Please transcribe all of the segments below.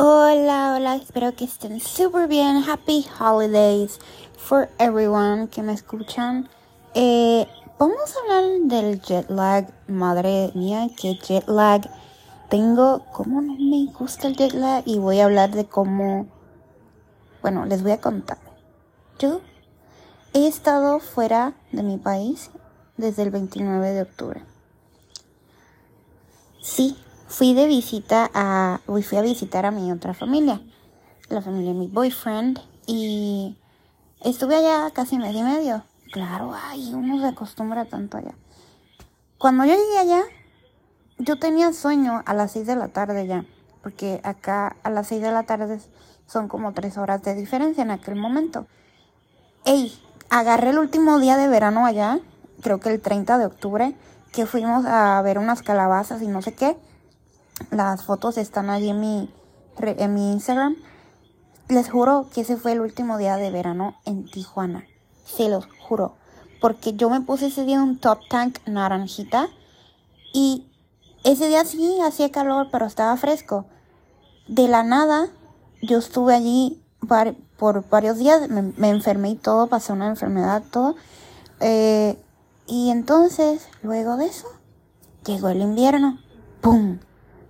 Hola, hola, espero que estén súper bien. Happy holidays for everyone que me escuchan. Eh, vamos a hablar del jet lag. Madre mía, qué jet lag tengo. ¿Cómo no me gusta el jet lag? Y voy a hablar de cómo. Bueno, les voy a contar. Yo he estado fuera de mi país desde el 29 de octubre. Sí, fui de visita a, fui a visitar a mi otra familia, la familia de mi boyfriend, y estuve allá casi mes y medio. Claro, ay, uno se acostumbra tanto allá. Cuando yo llegué allá, yo tenía sueño a las 6 de la tarde ya, porque acá a las 6 de la tarde son como 3 horas de diferencia en aquel momento. Ey, agarré el último día de verano allá, creo que el 30 de octubre, que fuimos a ver unas calabazas y no sé qué. Las fotos están allí en mi, en mi Instagram. Les juro que ese fue el último día de verano en Tijuana. Se los juro. Porque yo me puse ese día un top tank naranjita. Y ese día sí hacía calor, pero estaba fresco. De la nada, yo estuve allí por varios días. Me, enfermé y todo, pasé una enfermedad, todo. Eh, y entonces, luego de eso, llegó el invierno. ¡Pum!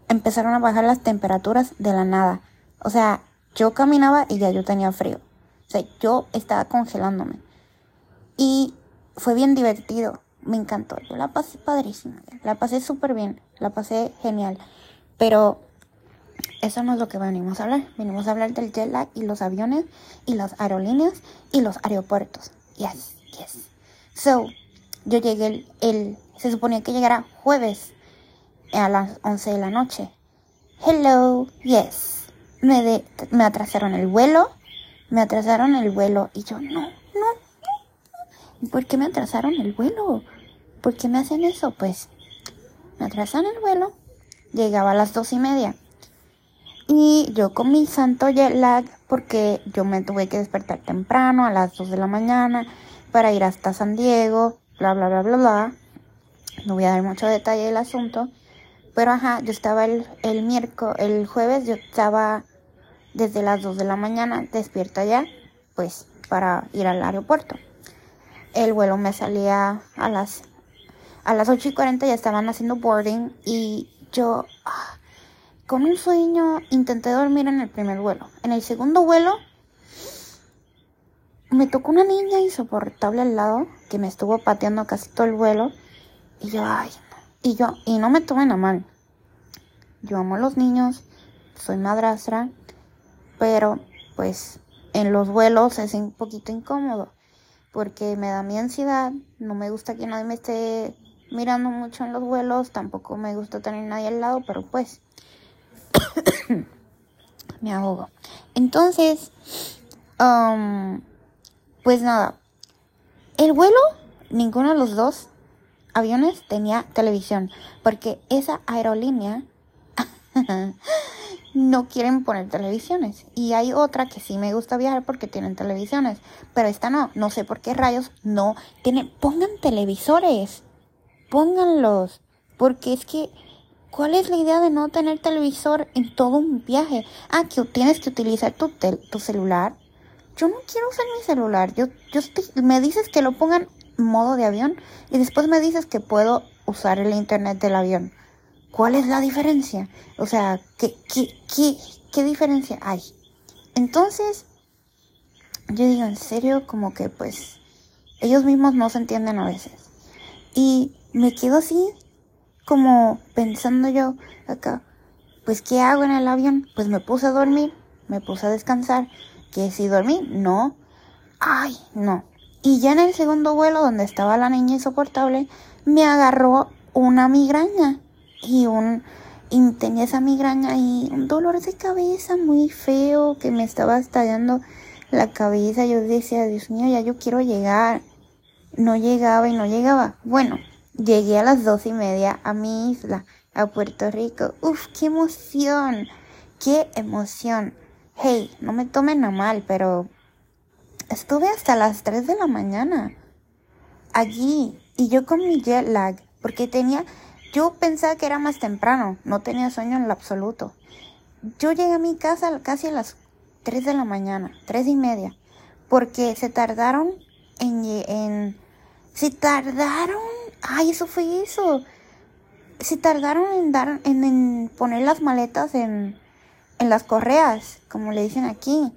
Empezaron a bajar las temperaturas de la nada. O sea, yo caminaba y ya yo tenía frío. O sea, yo estaba congelándome. Y fue bien divertido. Me encantó. Yo la pasé padrísima. La pasé súper bien. La pasé genial. Pero eso no es lo que venimos a hablar. Venimos a hablar del jet lag y los aviones y las aerolíneas y los aeropuertos. Yes, yes. So, yo llegué el, el se suponía que llegara jueves a las 11 de la noche. Hello, yes. Me, de, me atrasaron el vuelo, me atrasaron el vuelo y yo, no, no, no. ¿Por qué me atrasaron el vuelo? ¿Por qué me hacen eso? Pues me atrasaron el vuelo, llegaba a las dos y media. Y yo con mi santo jet lag, porque yo me tuve que despertar temprano, a las 2 de la mañana, para ir hasta San Diego, bla, bla, bla, bla, bla. No voy a dar mucho detalle del asunto. Pero ajá, yo estaba el, el miércoles, el jueves, yo estaba desde las 2 de la mañana despierta ya, pues para ir al aeropuerto. El vuelo me salía a las, a las 8 y 40, ya estaban haciendo boarding y yo ah, con un sueño intenté dormir en el primer vuelo. En el segundo vuelo me tocó una niña insoportable al lado que me estuvo pateando casi todo el vuelo y yo, ay, y yo, y no me tomen a mal. Yo amo a los niños, soy madrastra, pero pues en los vuelos es un poquito incómodo porque me da mi ansiedad, no me gusta que nadie me esté mirando mucho en los vuelos, tampoco me gusta tener nadie al lado, pero pues me ahogo. Entonces, um, pues nada, el vuelo, ninguno de los dos aviones tenía televisión, porque esa aerolínea no quieren poner televisiones. Y hay otra que sí me gusta viajar porque tienen televisiones, pero esta no, no sé por qué rayos no tienen, pongan televisores, pónganlos, porque es que ¿Cuál es la idea de no tener televisor en todo un viaje? Ah, que tienes que utilizar tu, tu celular. Yo no quiero usar mi celular. Yo, yo me dices que lo pongan modo de avión y después me dices que puedo usar el internet del avión. ¿Cuál es la diferencia? O sea, ¿qué, qué, qué, qué diferencia hay? Entonces, yo digo, en serio, como que pues ellos mismos no se entienden a veces. Y me quedo así, como pensando yo acá, pues ¿qué hago en el avión? Pues me puse a dormir, me puse a descansar. ¿Que si dormí? No. Ay, no. Y ya en el segundo vuelo, donde estaba la niña insoportable, me agarró una migraña. Y un y tenía esa migraña y un dolor de cabeza muy feo que me estaba estallando la cabeza. Yo decía, Dios mío, ya yo quiero llegar. No llegaba y no llegaba. Bueno, llegué a las dos y media a mi isla, a Puerto Rico. Uf, qué emoción. Qué emoción. Hey, no me tomen a mal, pero estuve hasta las 3 de la mañana allí y yo con mi jet lag porque tenía yo pensaba que era más temprano, no tenía sueño en lo absoluto. yo llegué a mi casa casi a las 3 de la mañana, tres y media, porque se tardaron en, en se tardaron, ay, eso fue eso, se tardaron en dar, en, en poner las maletas en, en las correas, como le dicen aquí.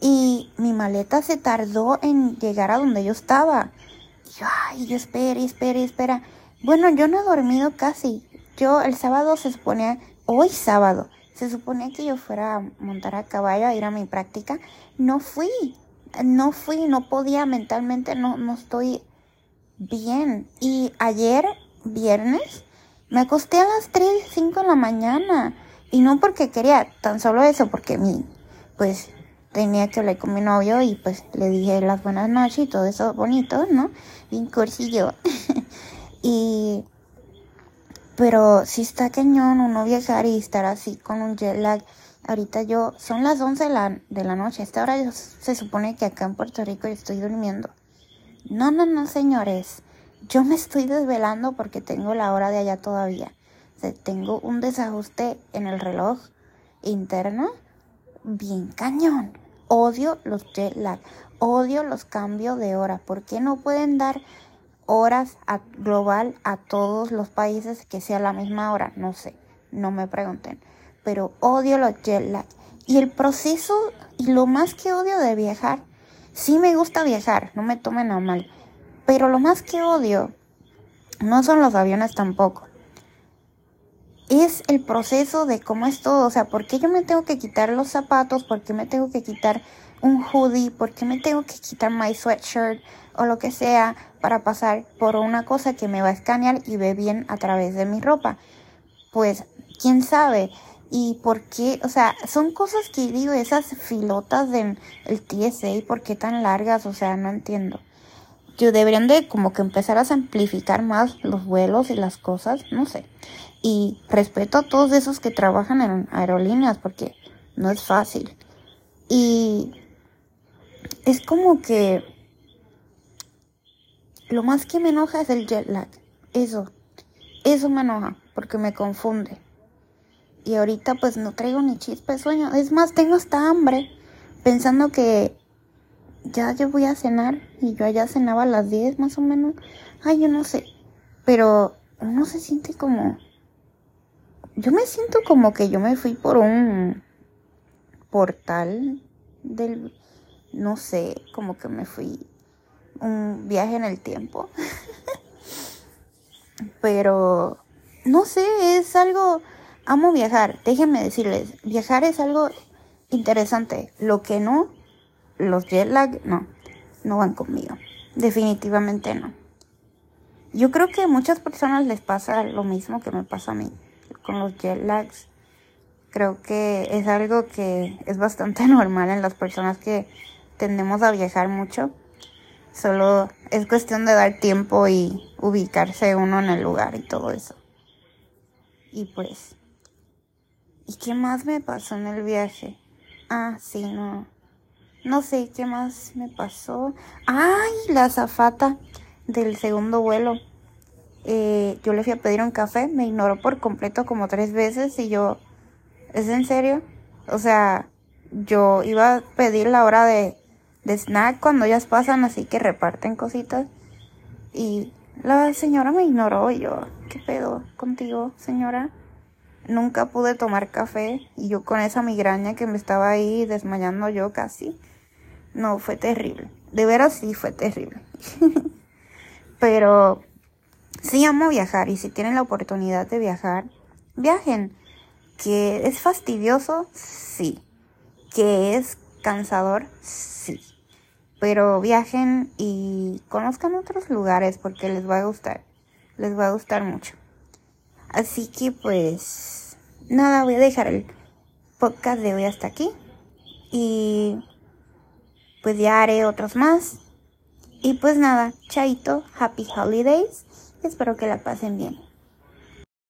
Y mi maleta se tardó en llegar a donde yo estaba. Y yo, ay, yo espera, espera, espera. Bueno, yo no he dormido casi. Yo el sábado se suponía, hoy sábado, se suponía que yo fuera a montar a caballo a ir a mi práctica. No fui, no fui, no podía mentalmente, no, no estoy bien. Y ayer, viernes, me acosté a las 3, 5 de la mañana. Y no porque quería, tan solo eso, porque mi, pues tenía que hablar con mi novio y pues le dije las buenas noches y todo eso bonito, ¿no? Bien cursillo. y... Pero si está cañón uno viajar y estar así con un jet lag. Ahorita yo, son las 11 de la, de la noche. Esta hora se supone que acá en Puerto Rico yo estoy durmiendo. No, no, no, señores. Yo me estoy desvelando porque tengo la hora de allá todavía. Tengo un desajuste en el reloj interno bien cañón. Odio los jet odio los cambios de hora. ¿Por qué no pueden dar horas a, global a todos los países que sea la misma hora? No sé, no me pregunten. Pero odio los jet. Y el proceso, y lo más que odio de viajar, sí me gusta viajar, no me tomen a mal. Pero lo más que odio no son los aviones tampoco es el proceso de cómo es todo. O sea, ¿por qué yo me tengo que quitar los zapatos? ¿Por qué me tengo que quitar un hoodie? ¿Por qué me tengo que quitar my sweatshirt o lo que sea para pasar por una cosa que me va a escanear y ve bien a través de mi ropa? Pues, quién sabe. ¿Y por qué? O sea, son cosas que digo, esas filotas del el TSA, ¿por qué tan largas? O sea, no entiendo. Yo deberían de como que empezar a simplificar más los vuelos y las cosas, no sé. Y respeto a todos esos que trabajan en aerolíneas porque no es fácil. Y es como que lo más que me enoja es el jet lag. Eso. Eso me enoja porque me confunde. Y ahorita pues no traigo ni chispa de sueño. Es más, tengo hasta hambre pensando que ya yo voy a cenar y yo allá cenaba a las 10 más o menos. Ay, yo no sé. Pero no se siente como yo me siento como que yo me fui por un portal del, no sé, como que me fui un viaje en el tiempo. Pero, no sé, es algo, amo viajar, déjenme decirles, viajar es algo interesante. Lo que no, los jet lag, no, no van conmigo. Definitivamente no. Yo creo que a muchas personas les pasa lo mismo que me pasa a mí con los jet lags. Creo que es algo que es bastante normal en las personas que tendemos a viajar mucho. Solo es cuestión de dar tiempo y ubicarse uno en el lugar y todo eso. Y pues, ¿y qué más me pasó en el viaje? Ah, sí, no. No sé qué más me pasó. ¡Ay! La zafata del segundo vuelo. Eh, yo le fui a pedir un café, me ignoró por completo como tres veces y yo, ¿es en serio? O sea, yo iba a pedir la hora de, de snack cuando ellas pasan, así que reparten cositas. Y la señora me ignoró y yo, ¿qué pedo contigo, señora? Nunca pude tomar café y yo con esa migraña que me estaba ahí desmayando yo casi. No, fue terrible. De veras sí fue terrible. Pero Sí amo viajar y si tienen la oportunidad de viajar, viajen. ¿Que es fastidioso? Sí. ¿Que es cansador? Sí. Pero viajen y conozcan otros lugares porque les va a gustar. Les va a gustar mucho. Así que pues nada, voy a dejar el podcast de hoy hasta aquí. Y pues ya haré otros más. Y pues nada, chaito, happy holidays. Espero que la pasen bien.